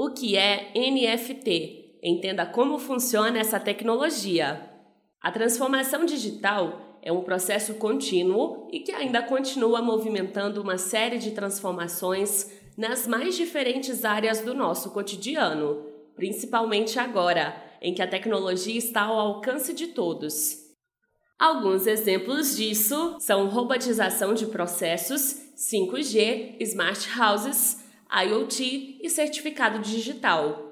O que é NFT? Entenda como funciona essa tecnologia. A transformação digital é um processo contínuo e que ainda continua movimentando uma série de transformações nas mais diferentes áreas do nosso cotidiano, principalmente agora, em que a tecnologia está ao alcance de todos. Alguns exemplos disso são robotização de processos, 5G, smart houses, IoT e certificado digital.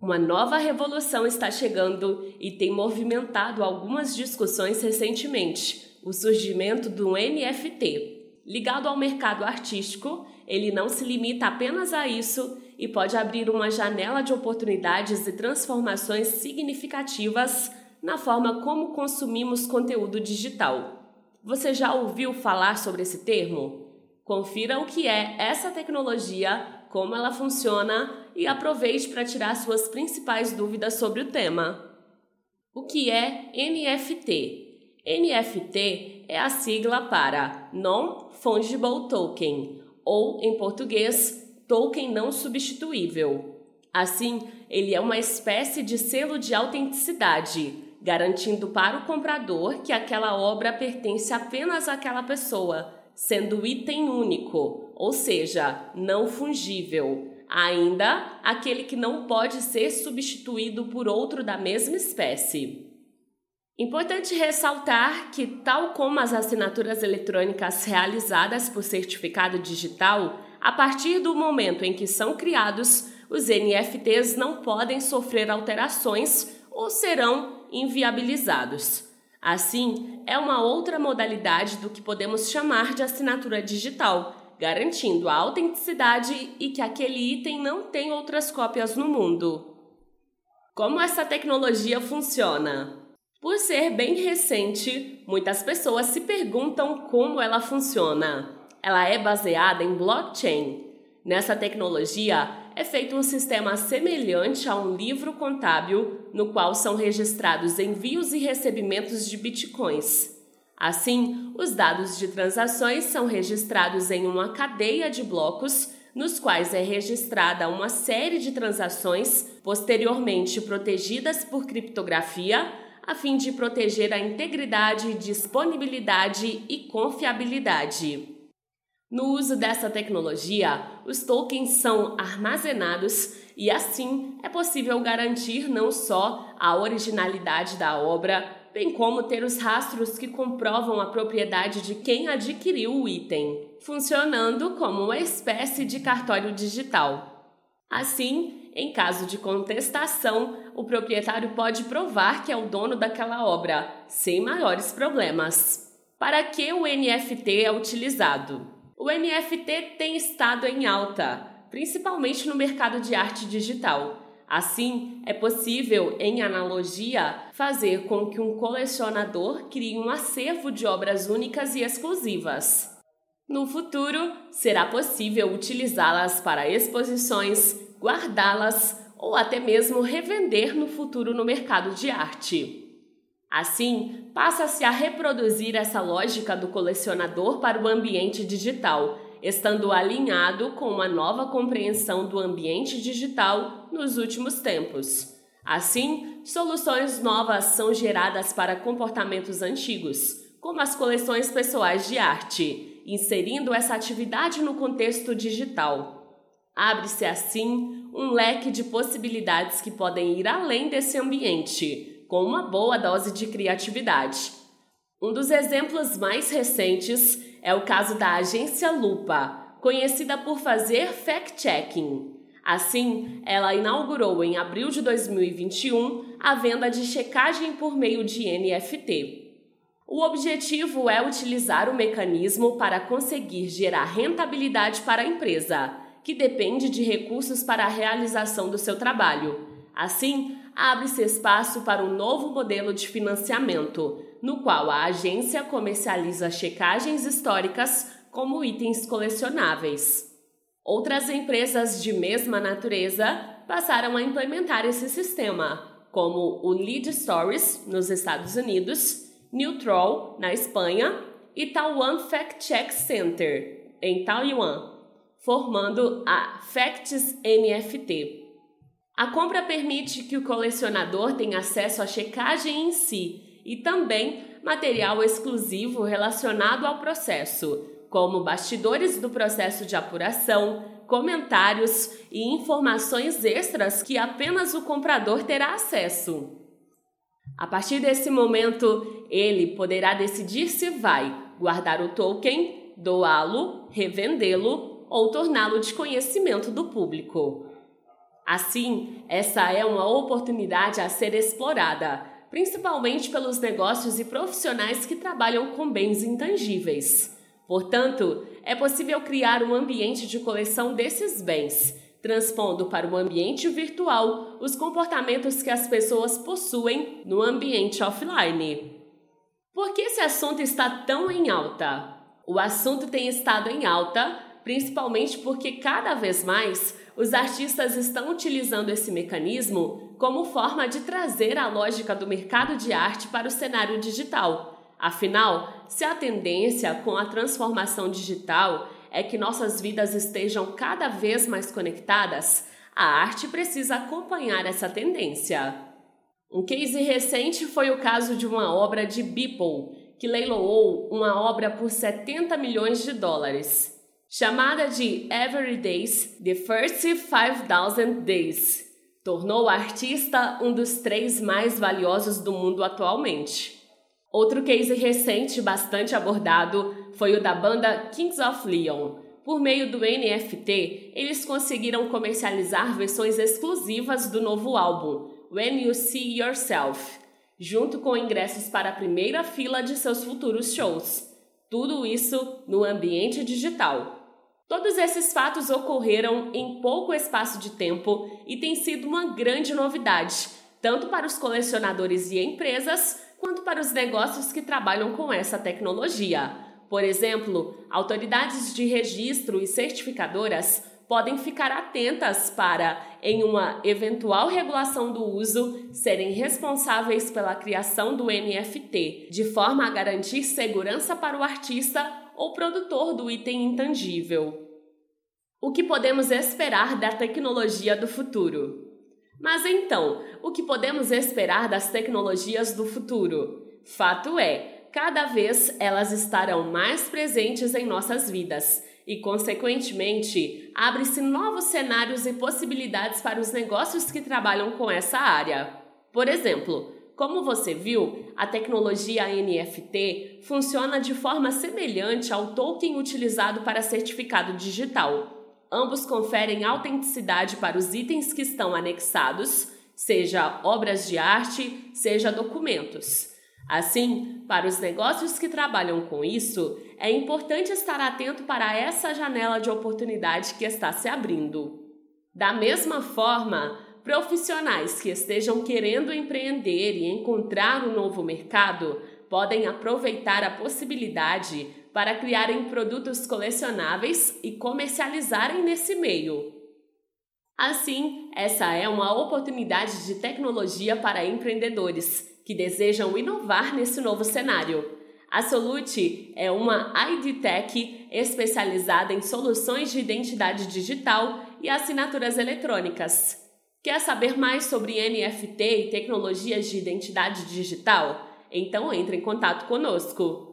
Uma nova revolução está chegando e tem movimentado algumas discussões recentemente: o surgimento do NFT. Ligado ao mercado artístico, ele não se limita apenas a isso e pode abrir uma janela de oportunidades e transformações significativas na forma como consumimos conteúdo digital. Você já ouviu falar sobre esse termo? Confira o que é essa tecnologia, como ela funciona e aproveite para tirar suas principais dúvidas sobre o tema. O que é NFT? NFT é a sigla para Non-Fungible Token, ou em português, token não substituível. Assim, ele é uma espécie de selo de autenticidade, garantindo para o comprador que aquela obra pertence apenas àquela pessoa sendo item único, ou seja, não fungível. Ainda aquele que não pode ser substituído por outro da mesma espécie. Importante ressaltar que, tal como as assinaturas eletrônicas realizadas por certificado digital, a partir do momento em que são criados, os NFTs não podem sofrer alterações ou serão inviabilizados. Assim, é uma outra modalidade do que podemos chamar de assinatura digital, garantindo a autenticidade e que aquele item não tem outras cópias no mundo. Como essa tecnologia funciona? Por ser bem recente, muitas pessoas se perguntam como ela funciona. Ela é baseada em blockchain. Nessa tecnologia, é feito um sistema semelhante a um livro contábil no qual são registrados envios e recebimentos de bitcoins. Assim, os dados de transações são registrados em uma cadeia de blocos nos quais é registrada uma série de transações, posteriormente protegidas por criptografia, a fim de proteger a integridade, disponibilidade e confiabilidade. No uso dessa tecnologia, os tokens são armazenados e assim é possível garantir não só a originalidade da obra, bem como ter os rastros que comprovam a propriedade de quem adquiriu o item, funcionando como uma espécie de cartório digital. Assim, em caso de contestação, o proprietário pode provar que é o dono daquela obra, sem maiores problemas. Para que o NFT é utilizado? O NFT tem estado em alta, principalmente no mercado de arte digital. Assim, é possível, em analogia, fazer com que um colecionador crie um acervo de obras únicas e exclusivas. No futuro, será possível utilizá-las para exposições, guardá-las ou até mesmo revender no futuro no mercado de arte. Assim, passa-se a reproduzir essa lógica do colecionador para o ambiente digital, estando alinhado com uma nova compreensão do ambiente digital nos últimos tempos. Assim, soluções novas são geradas para comportamentos antigos, como as coleções pessoais de arte, inserindo essa atividade no contexto digital. Abre-se assim um leque de possibilidades que podem ir além desse ambiente com uma boa dose de criatividade. Um dos exemplos mais recentes é o caso da agência Lupa, conhecida por fazer fact-checking. Assim, ela inaugurou em abril de 2021 a venda de checagem por meio de NFT. O objetivo é utilizar o mecanismo para conseguir gerar rentabilidade para a empresa, que depende de recursos para a realização do seu trabalho. Assim, abre-se espaço para um novo modelo de financiamento, no qual a agência comercializa checagens históricas como itens colecionáveis. Outras empresas de mesma natureza passaram a implementar esse sistema, como o Lead Stories nos Estados Unidos, Neutral na Espanha e Taiwan Fact Check Center em Taiwan, formando a Facts NFT. A compra permite que o colecionador tenha acesso à checagem em si e também material exclusivo relacionado ao processo, como bastidores do processo de apuração, comentários e informações extras que apenas o comprador terá acesso. A partir desse momento, ele poderá decidir se vai guardar o token, doá-lo, revendê-lo ou torná-lo de conhecimento do público. Assim, essa é uma oportunidade a ser explorada, principalmente pelos negócios e profissionais que trabalham com bens intangíveis. Portanto, é possível criar um ambiente de coleção desses bens, transpondo para o ambiente virtual os comportamentos que as pessoas possuem no ambiente offline. Por que esse assunto está tão em alta? O assunto tem estado em alta principalmente porque cada vez mais os artistas estão utilizando esse mecanismo como forma de trazer a lógica do mercado de arte para o cenário digital. Afinal, se a tendência com a transformação digital é que nossas vidas estejam cada vez mais conectadas, a arte precisa acompanhar essa tendência. Um case recente foi o caso de uma obra de Beeple, que leiloou uma obra por 70 milhões de dólares chamada de Every Days, The First 5000 Days, tornou o artista um dos três mais valiosos do mundo atualmente. Outro case recente bastante abordado foi o da banda Kings of Leon. Por meio do NFT, eles conseguiram comercializar versões exclusivas do novo álbum, When You See Yourself, junto com ingressos para a primeira fila de seus futuros shows. Tudo isso no ambiente digital. Todos esses fatos ocorreram em pouco espaço de tempo e tem sido uma grande novidade, tanto para os colecionadores e empresas, quanto para os negócios que trabalham com essa tecnologia. Por exemplo, autoridades de registro e certificadoras podem ficar atentas para, em uma eventual regulação do uso, serem responsáveis pela criação do NFT, de forma a garantir segurança para o artista ou produtor do item intangível. O que podemos esperar da tecnologia do futuro? Mas então, o que podemos esperar das tecnologias do futuro? Fato é, cada vez elas estarão mais presentes em nossas vidas e, consequentemente, abre-se novos cenários e possibilidades para os negócios que trabalham com essa área. Por exemplo, como você viu, a tecnologia NFT funciona de forma semelhante ao token utilizado para certificado digital. Ambos conferem autenticidade para os itens que estão anexados, seja obras de arte, seja documentos. Assim, para os negócios que trabalham com isso, é importante estar atento para essa janela de oportunidade que está se abrindo. Da mesma forma, Profissionais que estejam querendo empreender e encontrar um novo mercado podem aproveitar a possibilidade para criarem produtos colecionáveis e comercializarem nesse meio. Assim, essa é uma oportunidade de tecnologia para empreendedores que desejam inovar nesse novo cenário. A Solute é uma ID Tech especializada em soluções de identidade digital e assinaturas eletrônicas. Quer saber mais sobre NFT e tecnologias de identidade digital? Então entre em contato conosco.